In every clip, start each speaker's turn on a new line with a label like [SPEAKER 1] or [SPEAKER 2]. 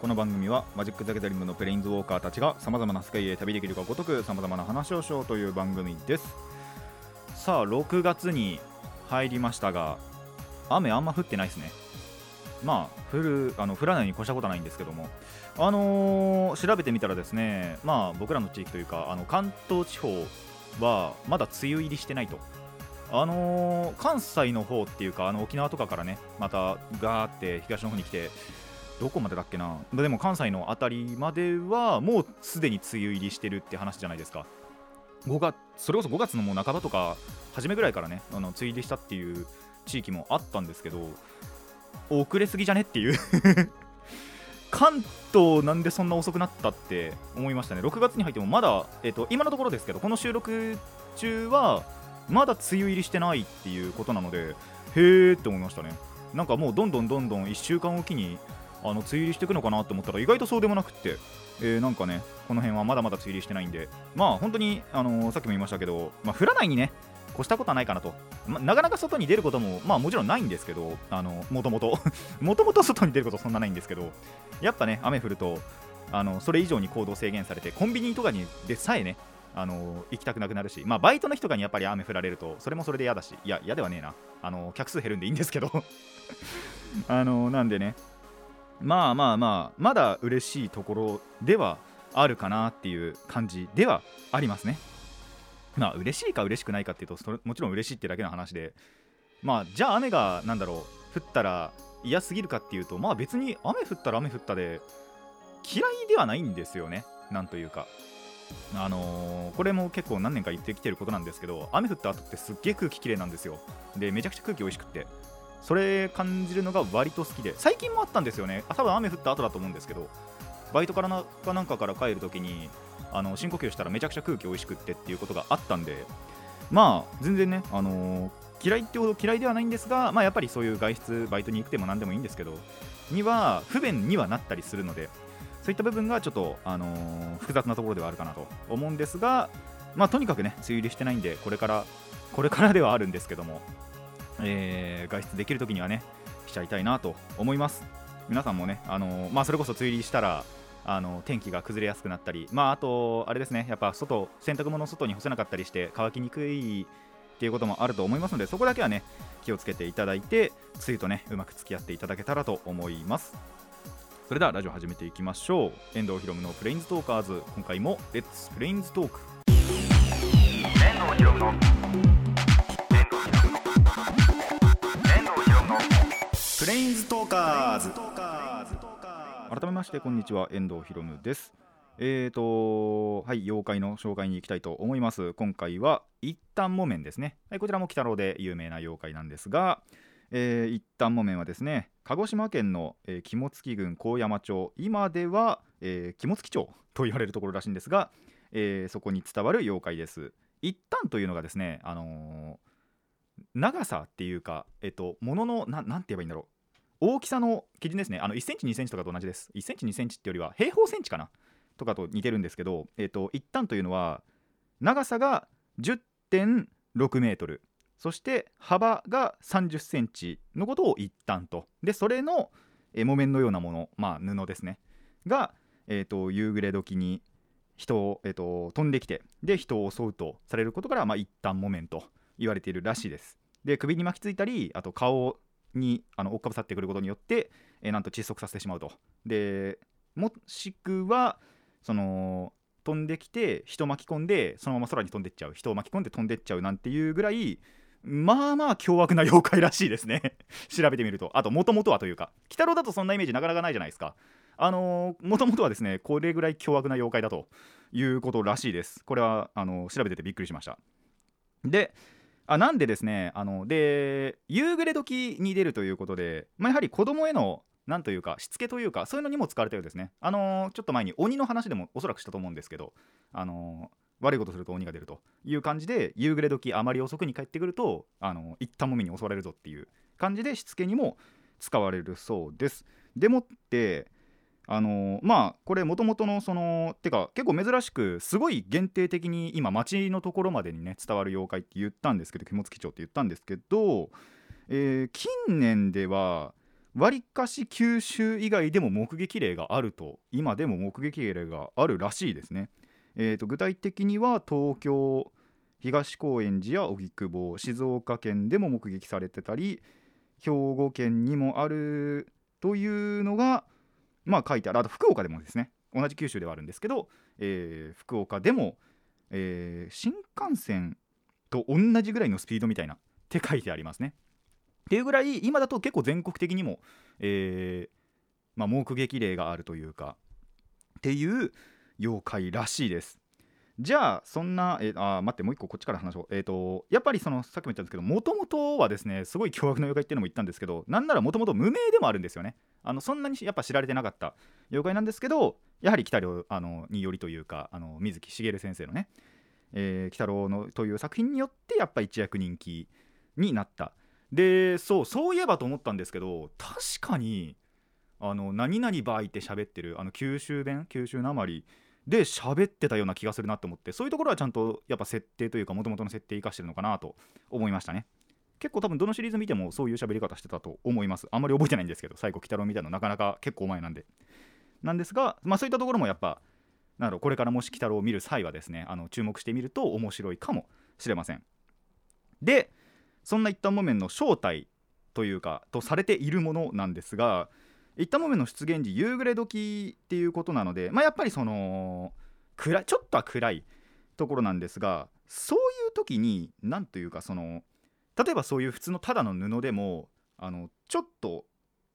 [SPEAKER 1] この番組はマジック・ザ・ギャザリングのプレインズウォーカーたちがさまざまな世界へ旅できるがごとくさまざまな話をしようという番組です。さあ6月に入りましたが雨あんま降ってないですね。まあ降るあの降らないに越したことはないんですけども。あのー調べてみたらですねまあ僕らの地域というかあの関東地方はまだ梅雨入りしてないと。あのー関西の方っていうかあの沖縄とかからねまたガーって東の方に来てどこまでだっけな？でも関西の辺りまではもうすでに梅雨入りしてるって話じゃないですか。5月それこそ5月のもう半ばとか初めぐらいからねあの梅雨入りしたっていう地域もあったんですけど遅れすぎじゃねっていう。関東なんでそんな遅くなったって思いましたね。6月に入ってもまだ、えっと今のところですけどこの収録中はまだ梅雨入りしてないっていうことなのでへーって思いましたね。なんかもうどんどんどんどん1週間おきにあの梅雨入りしていくのかなと思ったら意外とそうでもなくって、えーなんかねこの辺はまだまだ梅雨入りしてないんで。まあ本当に、あのーさっきも言いましたけど、まあ、降らないにね越したことはないかなと、まなかなか外に出ることもまあもちろんないんですけどあのもともともともと外に出ることそんなないんですけどやっぱね雨降るとあのそれ以上に行動制限されてコンビニとかにでさえねあの行きたくなくなるし、まあ、バイトの人がにやっぱり雨降られるとそれもそれで嫌だしいや嫌ではねえな。あの客数減るんでいいんですけど。あのなんでねまあまあまあまだ嬉しいところではあるかなっていう感じではありますね。まあ嬉しいか嬉しくないかっていうとそれもちろん嬉しいってだけの話で。まあじゃあ雨がなんだろう降ったら嫌すぎるかっていうとまあ別に雨降ったら雨降ったで嫌いではないんですよね。なんというか。あのーこれも結構何年か言ってきてることなんですけど雨降った後ってすっげえ空気きれいなんですよ。でめちゃくちゃ空気美味しくって。それ感じるのが割と好きで最近もあったんですよね。あ多分雨降った後だと思うんですけどバイトからなかなんかから帰るときにあの深呼吸したらめちゃくちゃ空気美味しくってっていうことがあったんでまあ全然ね、あのー嫌いってほど嫌いではないんですが、まあ、やっぱりそういう外出バイトに行くても何でもいいんですけどには不便にはなったりするのでそういった部分がちょっと、あのー複雑なところではあるかなと思うんですが、まあ、とにかくね梅雨入りしてないんでこれからこれからではあるんですけども、えー外出できるときにはねしちゃいたいなと思います皆さんもね、あのーまあ、それこそ梅雨入りしたらあの天気が崩れやすくなったり、まあ、あと、あれですね、やっぱ外、洗濯物を外に干せなかったりして乾きにくいっていうこともあると思いますので、そこだけはね、気をつけていただいて、梅雨とね、うまく付き合っていただけたらと思います。それではラジオ始めていきましょう。遠藤ひろむのプレインズトーカーズ、今回もレッツプレインズトーク。
[SPEAKER 2] 遠藤ひろむの
[SPEAKER 1] プレインズトーカーズ。改めましてこんにちは遠藤ひろむです。えーとはい妖怪の紹介に行きたいと思います。今回は一旦木綿ですね。はいこちらも鬼太郎で有名な妖怪なんですがえー一旦木綿はですね鹿児島県の、えー肝付郡高山町今では、えー肝付町と言われるところらしいんですが、えーそこに伝わる妖怪です。一旦というのがですねあのー長さっていうか、えっと、もののななんて言えばいいんだろう。大きさの基準ですね。あの1センチ2センチとかと同じです。1センチ2センチってよりは平方センチかな？とかと似てるんですけど、えっと、一旦というのは長さが10.6メートル。そして幅が30センチのことを一旦と。でそれの木綿のようなもの、まあ、布ですね。が、えっと夕暮れ時に人を、えっと飛んできてで人を襲うとされることから、まあ、一旦木綿と言われているらしいです。で首に巻きついたりあと顔にあの追っかぶさってくることによって、えーなんと窒息させてしまうと。でもしくはその飛んできて人巻き込んでそのまま空に飛んでっちゃう。人を巻き込んで飛んでっちゃうなんていうぐらいまあまあ凶悪な 妖怪らしいですね。調べてみると。あともともとはというか鬼太郎だとそんなイメージなかなかないじゃないですか。あのもともとはですねこれぐらい凶悪な妖怪だということらしいです。これはあの調べててびっくりしました。であなんでですねあので夕暮れ時に出るということで、まあ、やはり子供へのなんというかしつけというかそういうのにも使われたようですね。あのちょっと前に鬼の話でもおそらくしたと思うんですけどあの悪いことすると鬼が出るという感じで夕暮れ時あまり遅くに帰ってくるとあの一旦もみに襲われるぞっていう感じでしつけにも使われるそうです。でもってあのまあこれもともとのそのてか結構珍しくすごい限定的に今町のところまでにね伝わる妖怪って言ったんですけど肝付町って言ったんですけど、えー近年ではわりかし九州以外でも目撃例があると今でも目撃例があるらしいですね。えー、と具体的には東京東高円寺や荻窪静岡県でも目撃されてたり兵庫県にもあるというのがまあ書いてあるあと福岡でもですね同じ九州ではあるんですけど、えー福岡でも、えー新幹線と同じぐらいのスピードみたいなって書いてありますね。っていうぐらい今だと結構全国的にも、えーまあ、目撃例があるというかっていう妖怪らしいです。じゃあそんな、えーあ待ってもう一個こっちから話そう。えっ、とやっぱりそのさっきも言ったんですけどもともとはですねすごい凶悪な妖怪っていうのも言ったんですけどなんならもともと無名でもあるんですよね。あのそんなにやっぱ知られてなかった妖怪なんですけどやはり鬼太郎あのによりというかあの水木しげる先生のね「えー鬼太郎の」という作品によってやっぱ一躍人気になった。でそうそういえばと思ったんですけど確かにあの何々ばいって喋ってるあの九州弁九州なまりで喋ってたような気がするなと思ってそういうところはちゃんとやっぱ設定というか元々の設定生かしてるのかなと思いましたね。結構多分どのシリーズ見てもそういう喋り方してたと思います。あんまり覚えてないんですけど最後鬼太郎見たいなのなかなか結構前なんで。なんですがまあそういったところもやっぱなんだろうこれからもし鬼太郎を見る際はですねあの注目してみると面白いかもしれません。でそんな一旦木綿の正体というかとされているものなんですが一旦木綿の出現時夕暮れ時っていうことなので、まあ、やっぱりその暗ちょっとは暗いところなんですがそういう時に何というかその例えばそういう普通のただの布でもあのちょっと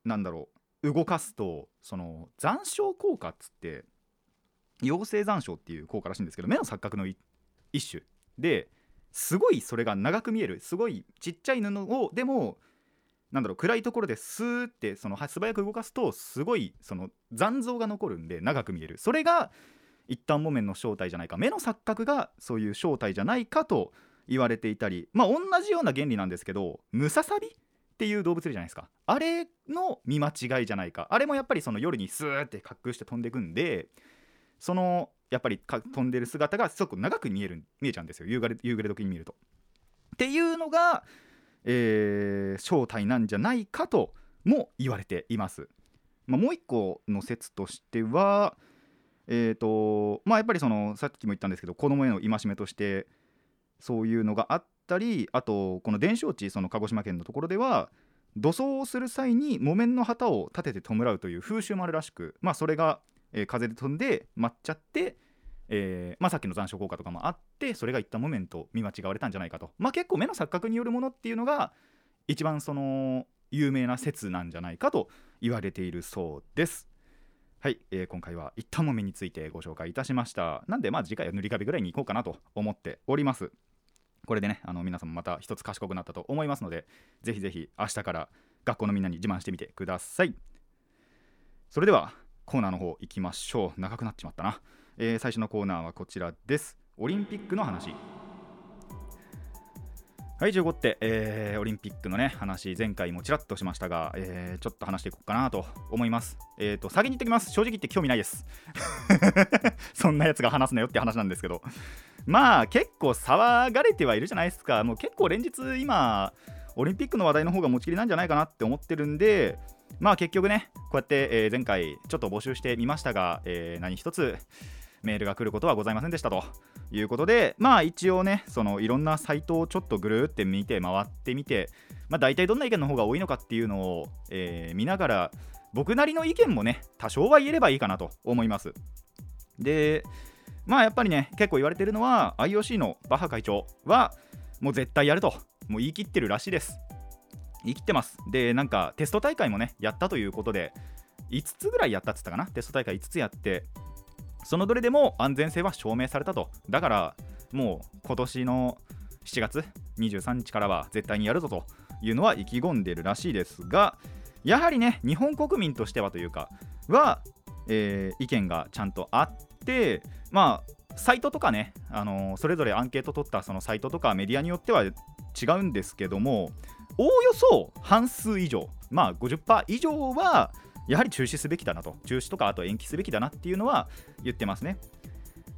[SPEAKER 1] なんだろう動かすとその残照効果っつって陽性残照っていう効果らしいんですけど目の錯覚の一種ですごいそれが長く見えるすごいちっちゃい布をでもなんだろう暗いところでスーってその素早く動かすとすごいその残像が残るんで長く見える。それが一旦木綿の正体じゃないか。目の錯覚がそういう正体じゃないかと言われていたり。まあ同じような原理なんですけどムササビっていう動物いるじゃないですか。あれの見間違いじゃないか。あれもやっぱりその夜にスーって滑空して飛んでいくんでそのやっぱり飛んでる姿がすごく長く見える見えちゃうんですよ。夕暮れ夕暮れ時に見ると。っていうのが、えー正体なんじゃないかとも言われています。まあ、もう一個の説としてはえーとまあ、やっぱりそのさっきも言ったんですけど子供への戒めとしてそういうのがあったりあとこの伝承地その鹿児島県のところでは土葬をする際に木綿の旗を立てて弔うという風習もあるらしく、まあ、それが、えー風で飛んで舞っちゃって、えーまあ、さっきの残暑効果とかもあってそれが一旦木綿と見間違われたんじゃないかと、まあ、結構目の錯覚によるものっていうのが一番その有名な説なんじゃないかと言われているそうです。はい、えー今回は一旦もめについてご紹介いたしました。なんで、まあ次回は塗り壁ぐらいに行こうかなと思っております。これでね、あの皆さんもまた一つ賢くなったと思いますので、ぜひぜひ明日から学校のみんなに自慢してみてください。それではコーナーの方行きましょう。長くなっちまったな。えー最初のコーナーはこちらです。オリンピックの話。はい、15って、えーオリンピックのね、話、前回もちらっとしましたが、えーちょっと話していこうかなと思います。えっ、と、先に言ってきます。正直言って興味ないです。そんなやつが話すなよって話なんですけど。まあ、結構騒がれてはいるじゃないですか。もう結構連日今、オリンピックの話題の方が持ちきりなんじゃないかなって思ってるんで、まあ結局ね、こうやって、えー前回ちょっと募集してみましたが、え何一つメールが来ることはございませんでしたということで、まあ一応ね、そのいろんなサイトをちょっとぐるーって見て回ってみて、まあ大体どんな意見の方が多いのかっていうのを、えー見ながら、僕なりの意見もね、多少は言えればいいかなと思います。で、まあやっぱりね、結構言われてるのは、IOC のバッハ会長は、もう絶対やると、もう言い切ってるらしいです。言い切ってます。で、なんかテスト大会もね、やったということで、5つぐらいやったって言ったかな、テスト大会5つやって、そのどれでも安全性は証明されたと。だから、もう今年の7月23日からは絶対にやるぞというのは意気込んでるらしいですが、やはりね、日本国民としてはというか、は、えー意見がちゃんとあって、まあ、サイトとかね、あのそれぞれアンケート取ったそのサイトとかメディアによっては違うんですけどもおおよそ半数以上まあ50%以上はやはり中止すべきだなと。中止とかあと延期すべきだなっていうのは言ってますね。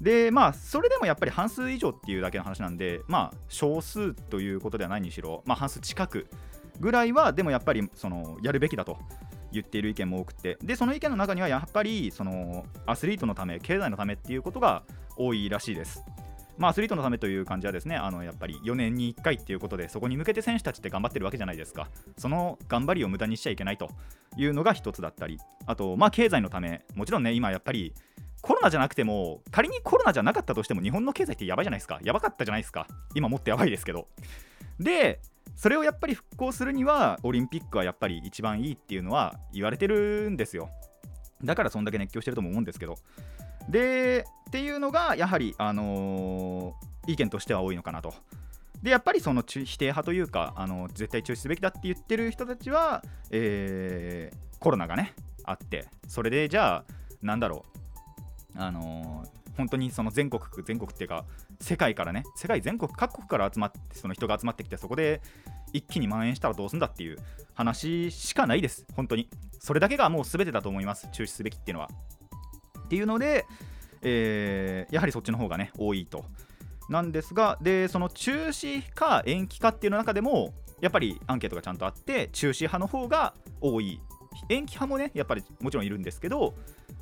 [SPEAKER 1] でまあそれでもやっぱり半数以上っていうだけの話なんでまあ少数ということではないにしろまあ半数近くぐらいはでもやっぱりそのやるべきだと言っている意見も多くて。でその意見の中にはやっぱりそのアスリートのため経済のためっていうことが多いらしいです。まあ、アスリートのためという感じはですねあのやっぱり4年に1回っていうことでそこに向けて選手たちって頑張ってるわけじゃないですか。その頑張りを無駄にしちゃいけないと。いうのが一つだったりあとまあ経済のためもちろんね今やっぱりコロナじゃなくても仮にコロナじゃなかったとしても日本の経済ってやばいじゃないですか。やばかったじゃないですか。今もっとやばいですけど。でそれをやっぱり復興するにはオリンピックはやっぱり一番いいっていうのは言われてるんですよ。だからそんだけ熱狂してるとも思うんですけど。でっていうのがやはり、あのー、意見としては多いのかなと。でやっぱりその否定派というかあの絶対中止すべきだって言ってる人たちは、えー、コロナがねあってそれでじゃあなんだろうあのー、本当にその全国全国っていうか世界からね世界全国各国から集まってその人が集まってきてそこで一気に蔓延したらどうすんだっていう話しかないです本当にそれだけがもう全てだと思います中止すべきっていうのはっていうので、えー、やはりそっちの方がね多いと。なんですがでその中止か延期かっていうの中でもやっぱりアンケートがちゃんとあって中止派の方が多い。延期派もねやっぱりもちろんいるんですけど、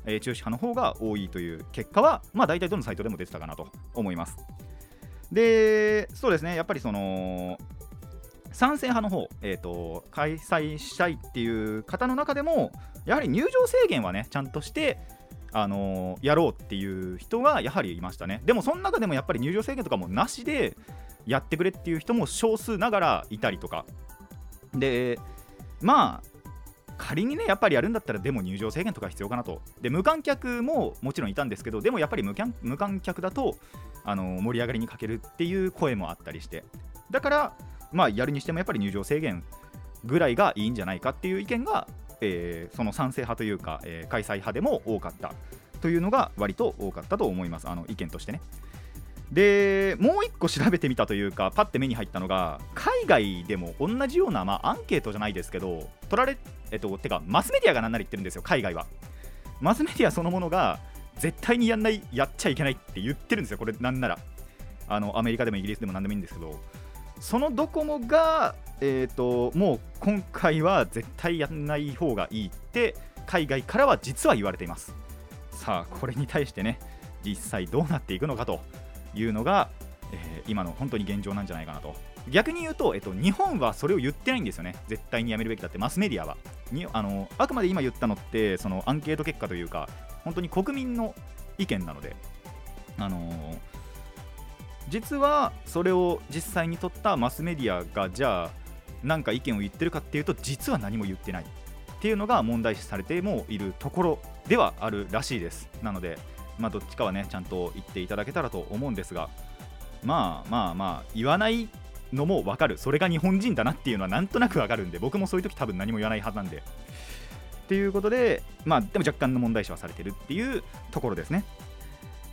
[SPEAKER 1] えー、中止派の方が多いという結果はまあ大体どのサイトでも出てたかなと思います。でそうですねやっぱりその賛成派の方、えーと、開催したいっていう方の中でもやはり入場制限はねちゃんとしてあの、やろうっていう人がやはりいましたね。でもその中でもやっぱり入場制限とかもなしでやってくれっていう人も少数ながらいたりとか。でまあ仮にねやっぱりやるんだったらでも入場制限とか必要かなと。で無観客ももちろんいたんですけどでもやっぱり無観客だとあの盛り上がりに欠けるっていう声もあったりして。だからまあやるにしてもやっぱり入場制限ぐらいがいいんじゃないかっていう意見がえー、その賛成派というか、えー、開催派でも多かったというのが割と多かったと思います。あの意見としてね。でもう1個調べてみたというかパッて目に入ったのが海外でも同じような、まあ、アンケートじゃないですけど取られえっとてかマスメディアが何なり言ってるんですよ海外は。マスメディアそのものが絶対にやんないやっちゃいけないって言ってるんですよこれなんなら。あのアメリカでもイギリスでも何でもいいんですけどそのドコモがえーと、もう今回は絶対やんない方がいいって海外からは実は言われています。さあこれに対してね実際どうなっていくのかというのが、えー、今の本当に現状なんじゃないかなと。逆に言うと、えっと、日本はそれを言ってないんですよね。絶対にやめるべきだって。マスメディアは。にあのあくまで今言ったのってそのアンケート結果というか本当に国民の意見なのであのー、実はそれを実際に取ったマスメディアがじゃあ何か意見を言ってるかっていうと実は何も言ってないっていうのが問題視されてもいるところではあるらしいです。なのでまあどっちかはねちゃんと言っていただけたらと思うんですがまあまあまあ言わないのも分かる。それが日本人だなっていうのはなんとなく分かるんで僕もそういう時多分何も言わないはずなんで。っていうことでまあでも若干の問題視はされてるっていうところですね。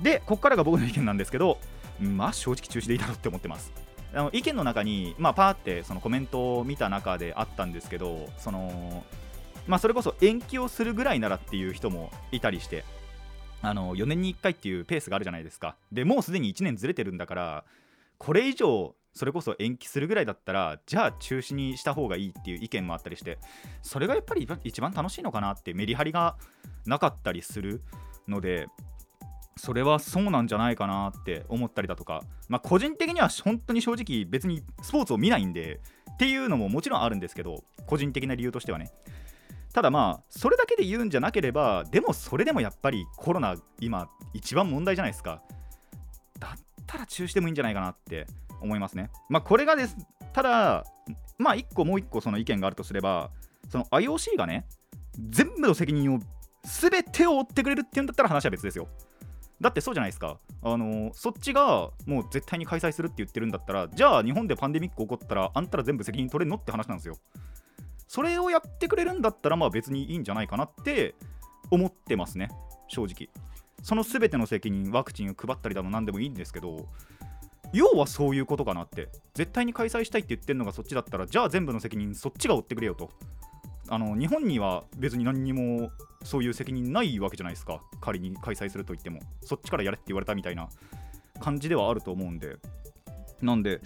[SPEAKER 1] でここからが僕の意見なんですけどまあ正直中止でいいだろうって思ってます。あの意見の中に、まあ、パーってそのコメントを見た中であったんですけどその、まあ、それこそ延期をするぐらいならっていう人もいたりしてあの4年に1回っていうペースがあるじゃないですか。でもうすでに1年ずれてるんだからこれ以上それこそ延期するぐらいだったらじゃあ中止にした方がいいっていう意見もあったりしてそれがやっぱり一番楽しいのかなってメリハリがなかったりするのでそれはそうなんじゃないかなって思ったりだとか、まあ、個人的には本当に正直別にスポーツを見ないんでっていうのももちろんあるんですけど個人的な理由としてはね。ただまあそれだけで言うんじゃなければでもそれでもやっぱりコロナ今一番問題じゃないですか。だったら中止でもいいんじゃないかなって思いますね。まあこれがです。ただまあ1個もう1個その意見があるとすればその IOC がね全部の責任を全てを負ってくれるっていうんだったら話は別ですよ。だってそうじゃないですか、あのそっちがもう絶対に開催するって言ってるんだったら、じゃあ日本でパンデミック起こったら、あんたら全部責任取れんのって話なんですよ。それをやってくれるんだったら、まあ別にいいんじゃないかなって思ってますね、正直。その全ての責任ワクチンを配ったりだの何でもいいんですけど要はそういうことかなって絶対に開催したいって言ってるのがそっちだったらじゃあ全部の責任そっちが負ってくれよとあの日本には別に何にもそういう責任ないわけじゃないですか。仮に開催すると言っても。そっちからやれって言われたみたいな感じではあると思うんで。なんで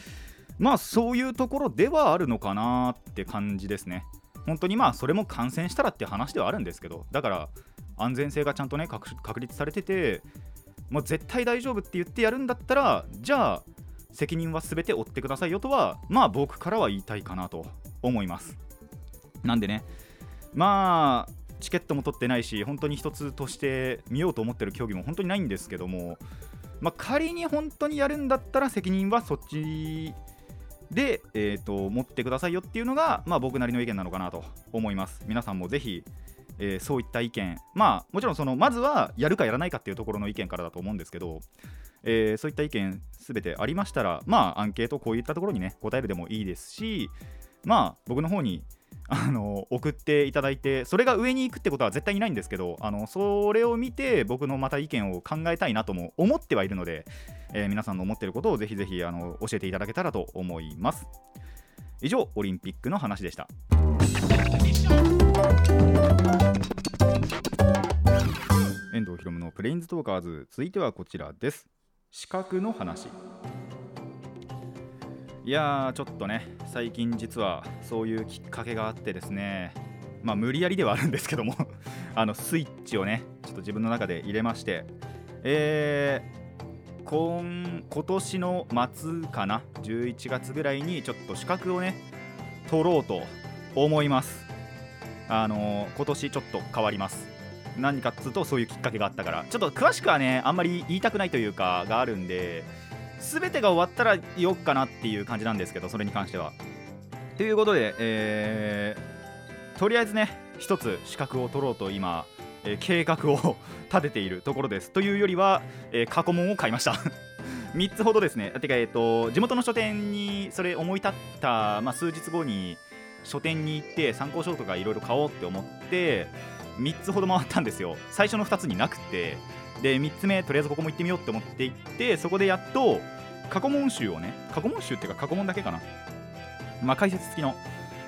[SPEAKER 1] まあそういうところではあるのかなって感じですね。本当にまあそれも感染したらって話ではあるんですけど。だから安全性がちゃんとね確確立されててもう絶対大丈夫って言ってやるんだったらじゃあ責任は全て負ってくださいよとはまあ僕からは言いたいかなと思います。なんでね。まあチケットも取ってないし本当に一つとして見ようと思ってる競技も本当にないんですけども、まあ、仮に本当にやるんだったら責任はそっちで、えーと、持ってくださいよっていうのが、まあ、僕なりの意見なのかなと思います。皆さんもぜひ、えー、そういった意見まあもちろんそのまずはやるかやらないかっていうところの意見からだと思うんですけど、えー、そういった意見すべてありましたらまあアンケートこういったところにね答えるでもいいですしまあ僕の方にあの送っていただいてそれが上に行くってことは絶対にないんですけどあのそれを見て僕のまた意見を考えたいなとも思ってはいるので、えー、皆さんの思っていることをぜひぜひあの教えていただけたらと思います。以上オリンピックの話でした。遠藤ひろむのプレインズトーカーズ。続いてはこちらです。資格の話。いやーちょっとね最近実はそういうきっかけがあってですねまあ無理やりではあるんですけども あのスイッチをねちょっと自分の中で入れましてえー、今今年の末かな11月ぐらいにちょっと資格をね取ろうと思います。あのー、今年ちょっと変わります。何かっつうとそういうきっかけがあったから。ちょっと詳しくはねあんまり言いたくないというかがあるんで全てが終わったらよっかなっていう感じなんですけどそれに関しては。ということで、えー、とりあえずね一つ資格を取ろうと今、えー、計画を立てているところです。というよりは、えー、過去問を買いました。3つほどですね。てか、えーと、地元の書店にそれ思い立った、まあ、数日後に書店に行って参考書とかいろいろ買おうって思って3つほど回ったんですよ。最初の2つになくてで3つ目とりあえずここも行ってみようって思って行ってそこでやっと過去問集をね過去問集っていうか過去問だけかな。まあ解説付きの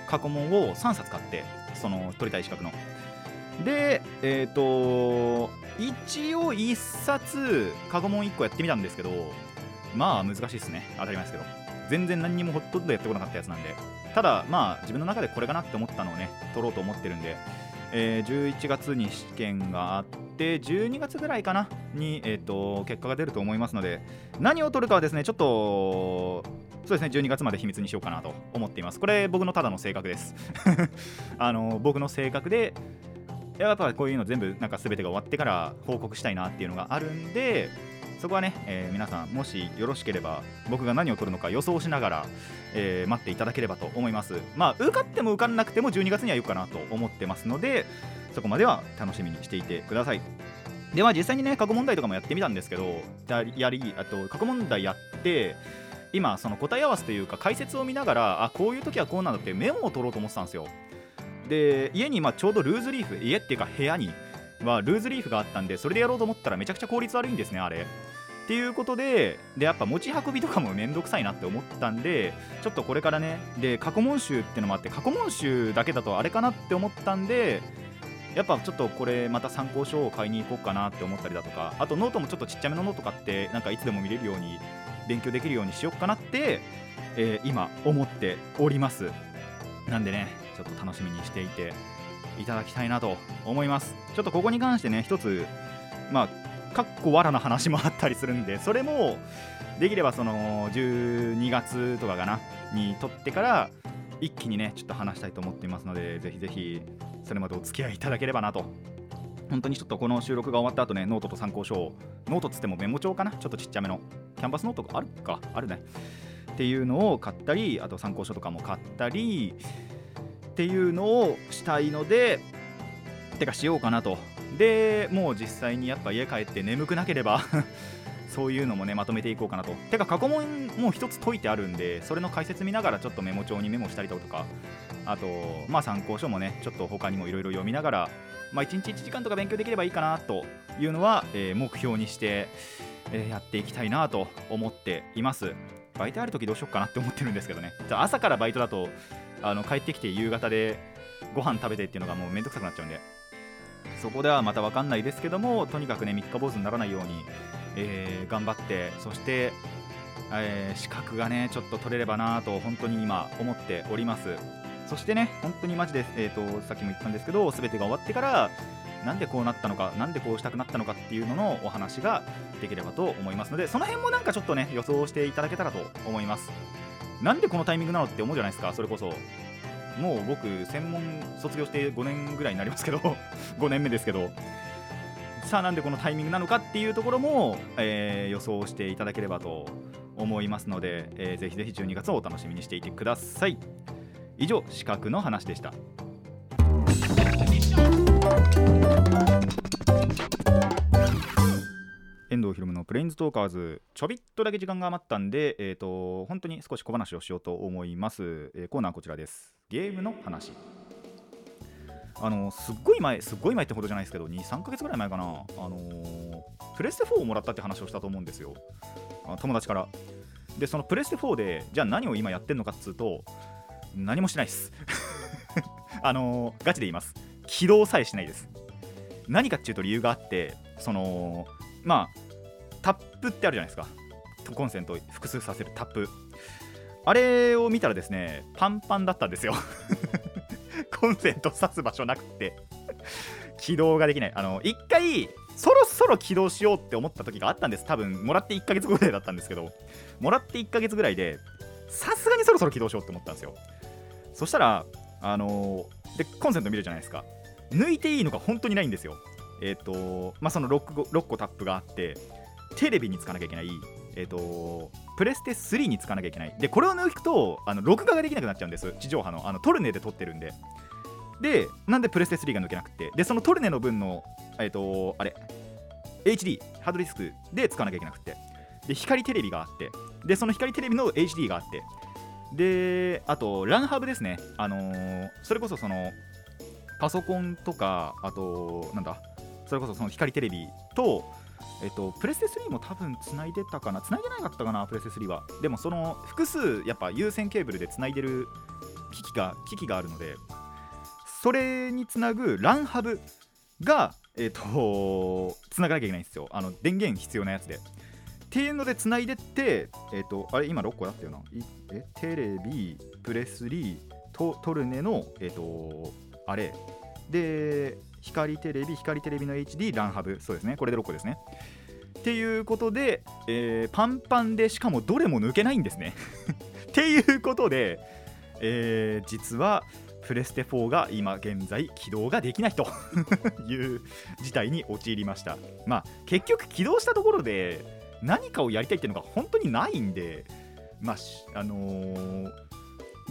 [SPEAKER 1] 過去問を3冊買ってその取りたい資格の。でえっ、ー、と一応1冊過去問1個やってみたんですけどまあ難しいですね。当たり前ですけど。全然何にもほとんどやってこなかったやつなんで。ただまあ自分の中でこれかなって思ったのをね取ろうと思ってるんで。えー、11月に試験があって12月ぐらいかなに、えーと、結果が出ると思いますので何を取るかはですねちょっとそうですね12月まで秘密にしようかなと思っています。これ僕のただの性格です。あの僕の性格でやっぱこういうの全部なんか全てが終わってから報告したいなっていうのがあるんでそこはね、えー、皆さんもしよろしければ僕が何を取るのか予想しながら、えー、待っていただければと思います。まあ受かっても受かんなくても12月には行くかなと思ってますのでそこまでは楽しみにしていてください。では実際にね過去問題とかもやってみたんですけどやりあと過去問題やって今その答え合わせというか解説を見ながらあこういう時はこうなんだってメモを取ろうと思ってたんですよ。で家にまあちょうどルーズリーフ家っていうか部屋にはルーズリーフがあったんでそれでやろうと思ったらめちゃくちゃ効率悪いんですねあれ。っていうことででやっぱ持ち運びとかもめんどくさいなって思ったんでちょっとこれからねで過去問集ってのもあって過去問集だけだとあれかなって思ったんでやっぱちょっとこれまた参考書を買いに行こうかなって思ったりだとかあとノートもちょっとちっちゃめのノート買ってなんかいつでも見れるように勉強できるようにしようかなって、えー、今思っております。なんでねちょっと楽しみにしていていただきたいなと思います。ちょっとここに関してね一つまあかっこわらな話もあったりするんでそれもできればその12月とかかなに撮ってから一気にねちょっと話したいと思っていますのでぜひぜひそれまでお付き合いいただければなと。本当にちょっとこの収録が終わった後ねノートと参考書をノートっつってもメモ帳かなちょっとちっちゃめのキャンパスノートがあるかあるね。っていうのを買ったりあと参考書とかも買ったりっていうのをしたいのでてかしようかなと。でもう実際にやっぱ家帰って眠くなければ そういうのもねまとめていこうかなと。てか過去問もう一つ解いてあるんでそれの解説見ながらちょっとメモ帳にメモしたりとかあとまあ参考書もねちょっと他にもいろいろ読みながらまあ1日1時間とか勉強できればいいかなというのは、えー目標にして、えーやっていきたいなと思っています。バイトある時どうしようかなって思ってるんですけどね。じゃ朝からバイトだとあの帰ってきて夕方でご飯食べてっていうのがもうめんどくさくなっちゃうんで。そこではまた分かんないですけどもとにかくね三日坊主にならないように、えー頑張ってそして、えー資格がねちょっと取れればなと本当に今思っております。そしてね本当にマジで、えー、とさっきも言ったんですけど全てが終わってからなんでこうなったのかなんでこうしたくなったのかっていうののお話ができればと思いますのでその辺もなんかちょっとね予想していただけたらと思います。なんでこのタイミングなのって思うじゃないですかそれこそ。もう僕専門卒業して5年ぐらいになりますけど 5年目ですけど。さあなんでこのタイミングなのかっていうところも、えー予想していただければと思いますので、えーぜひぜひ12月をお楽しみにしていてください。以上資格の話でした。遠藤ひろむのプレインズトーカーズ。ちょびっとだけ時間が余ったんで、えー、と本当に少し小話をしようと思います、えーコーナーこちらです。ゲームの話。あのすっごい前すっごい前ってほどじゃないですけど23ヶ月ぐらい前かな。あのープレステ4をもらったって話をしたと思うんですよ。友達から。でそのプレステ4でじゃあ何を今やってんのかっつうと何もしないです。あのーガチで言います。起動さえしないです。何かっていうと理由があってそのまあタップってあるじゃないですか。コンセント複数させるタップ。あれを見たらですねパンパンだったんですよ。コンセント挿す場所なくて。起動ができない。あの一回そろそろ起動しようって思った時があったんです。多分もらって1ヶ月ぐらいだったんですけど。もらって1ヶ月ぐらいでさすがにそろそろ起動しようって思ったんですよ。そしたらあのでコンセント見るじゃないですか。抜いていいのが本当にないんですよ。えっ、とまあその 6, 6個タップがあってテレビにつかなきゃいけないえっ、とプレステ3につかなきゃいけない。でこれを抜くとあの録画ができなくなっちゃうんです。地上波の。あのトルネで撮ってるんで。でなんでプレステ3が抜けなくて。でそのトルネの分のえっ、とあれ HD ハードディスクで使わなきゃいけなくて。で光テレビがあって。でその光テレビの HD があって。であとランハブですね。あのーそれこそそのパソコンとかあとなんだそれこそその光テレビとえっと、プレステ3も多分つないでたかな？つないでなかったかな？プレステ3は。でもその複数やっぱ有線ケーブルでつないでる機器が機器があるのでそれにつなぐ LAN ハブがえっとつながなきゃいけないんですよ。あの電源必要なやつで。っていうのでつないでってえっとあれ今6個だったよな？え？テレビプレス3トトルネのえっとあれ。で光テレビ光テレビの HD ランハブそうですね。これで6個ですね。っていうことで、えーパンパンでしかもどれも抜けないんですね。っていうことで、えー実はプレステ4が今現在起動ができないと いう事態に陥りました。まあ結局起動したところで何かをやりたいっていうのが本当にないんでまああのー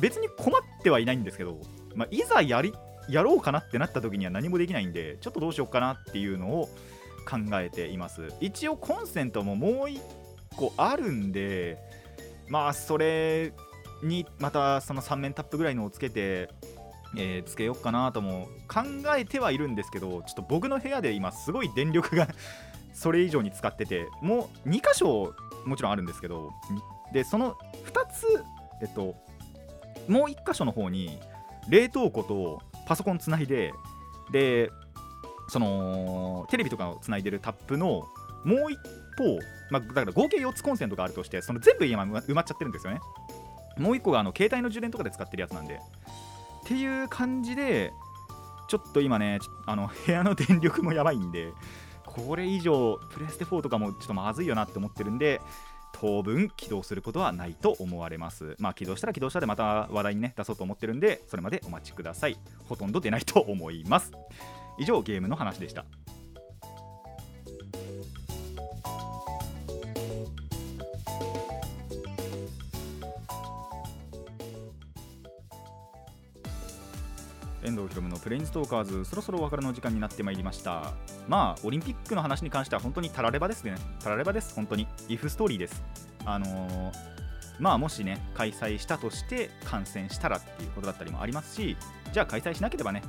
[SPEAKER 1] 別に困ってはいないんですけど、まあ、いざやりやろうかなってなった時には何もできないんでちょっとどうしようかなっていうのを考えています。一応コンセントももう1個あるんでまあそれにまたその3面タップぐらいのをつけて、えーつけようかなとも考えてはいるんですけどちょっと僕の部屋で今すごい電力が それ以上に使っててもう2箇所もちろんあるんですけどでその2つえっともう1箇所の方に冷凍庫とパソコンつないででそのテレビとかをつないでるタップのもう一方、まあ、だから合計4つコンセントがあるとしてその全部今埋まっちゃってるんですよね。もう1個があの携帯の充電とかで使ってるやつなんで。っていう感じでちょっと今ねあの部屋の電力もやばいんでこれ以上プレステ4とかもちょっとまずいよなって思ってるんで当分起動することはないと思われます。まあ起動したら起動したでまた話題にね出そうと思ってるんでそれまでお待ちください。ほとんど出ないと思います。以上ゲームの話でした。遠藤ひろむのプレインストーカーズそろそろお別れの時間になってまいりました。まあオリンピックの話に関しては本当にたらればですね。たらればです本当に。イフストーリーです。あのーまあもしね開催したとして感染したらっていうことだったりもありますしじゃあ開催しなければね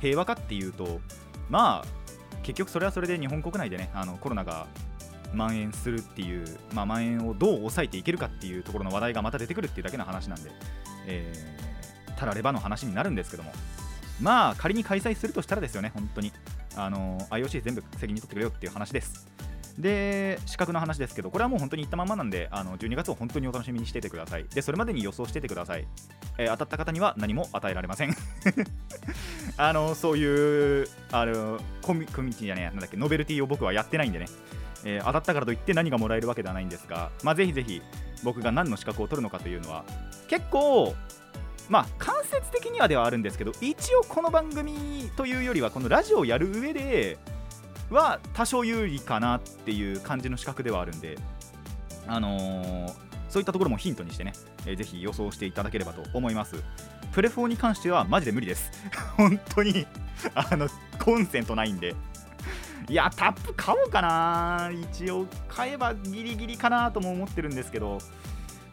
[SPEAKER 1] 平和かっていうとまあ結局それはそれで日本国内でねあのコロナが蔓延するっていう、まあ、蔓延をどう抑えていけるかっていうところの話題がまた出てくるっていうだけの話なんで、えー、たらればの話になるんですけども。まあ仮に開催するとしたらですよね本当に。あの IOC 全部責任取ってくれよっていう話です。で資格の話ですけどこれはもう本当に言ったままなんであの12月を本当にお楽しみにしててください。でそれまでに予想しててください、えー当たった方には何も与えられません。あのそういうあのコミコミュニティじゃねえなんだっけノベルティを僕はやってないんでね、えー当たったからといって何がもらえるわけではないんですが、まあ、ぜひぜひ僕が何の資格を取るのかというのは結構まあ間接的にはではあるんですけど一応この番組というよりはこのラジオをやる上では多少有利かなっていう感じの資格ではあるんであのーそういったところもヒントにしてね、えーぜひ予想していただければと思います。プレフォーに関してはマジで無理です。本当にあのコンセントないんで。いやタップ買おうかな。一応買えばギリギリかなとも思ってるんですけど。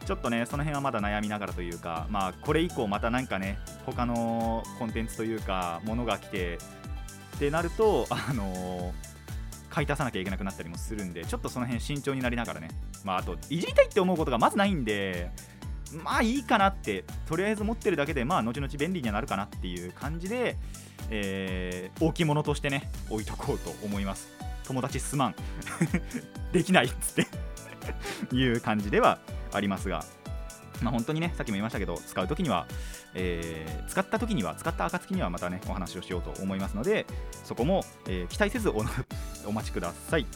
[SPEAKER 1] ちょっとねその辺はまだ悩みながらというかまあこれ以降またなんかね他のコンテンツというかものが来てってなるとあの買い足さなきゃいけなくなったりもするんでちょっとその辺慎重になりながらねまああといじりたいって思うことがまずないんでまあいいかなってとりあえず持ってるだけでまあ後々便利にはなるかなっていう感じで、えー大きいものとしてね置いとこうと思います。友達すまん。できないっつって。いう感じではありますがまあ本当にねさっきも言いましたけど使う時には、えー使った時には使った暁にはまたねお話をしようと思いますのでそこも、えー期待せずお お待ちください。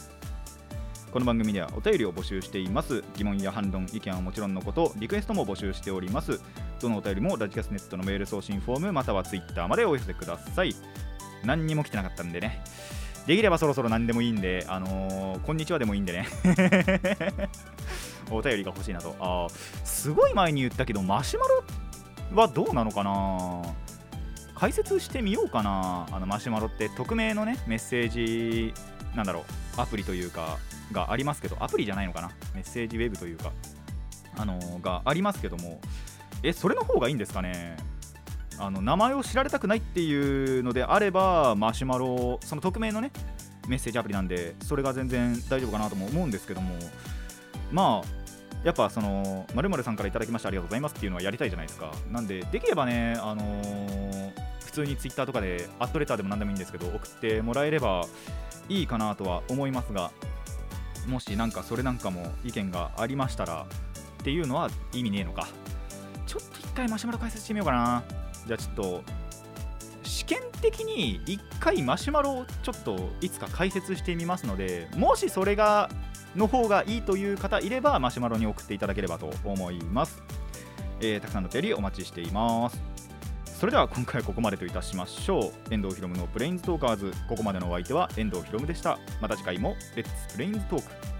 [SPEAKER 1] この番組ではお便りを募集しています。疑問や反論意見はもちろんのことリクエストも募集しております。どのお便りもラジキャスネットのメール送信フォームまたはツイッターまでお寄せください。何にも来てなかったんでね。できればそろそろ何でもいいんで、あのーこんにちはでもいいんでね。お便りが欲しいなと。あすごい前に言ったけどマシュマロはどうなのかな？解説してみようかな。あのマシュマロって匿名のねメッセージなんだろうアプリというかがありますけどアプリじゃないのかな？メッセージウェブというかあのーがありますけども。えそれの方がいいんですかね？あの名前を知られたくないっていうのであればマシュマロその匿名のねメッセージアプリなんでそれが全然大丈夫かなとも思うんですけども。まあやっぱその〇〇さんからいただきましてありがとうございますっていうのはやりたいじゃないですか。なんでできればねあのー普通にツイッターとかでアットレターでも何でもいいんですけど送ってもらえればいいかなとは思いますがもしなんかそれなんかも意見がありましたらっていうのは意味ねえのか。ちょっと一回マシュマロ解説してみようかな。じゃあちょっと試験的に一回マシュマロちょっといつか解説してみますのでもしそれがの方がいいという方いればマシュマロに送っていただければと思います、えーたくさんのお便りお待ちしています。それでは今回はここまでといたしましょう。遠藤ひろむのプレインズトーカーズ。ここまでのお相手は遠藤ひろむでした。また次回もレッツプレインズトーク。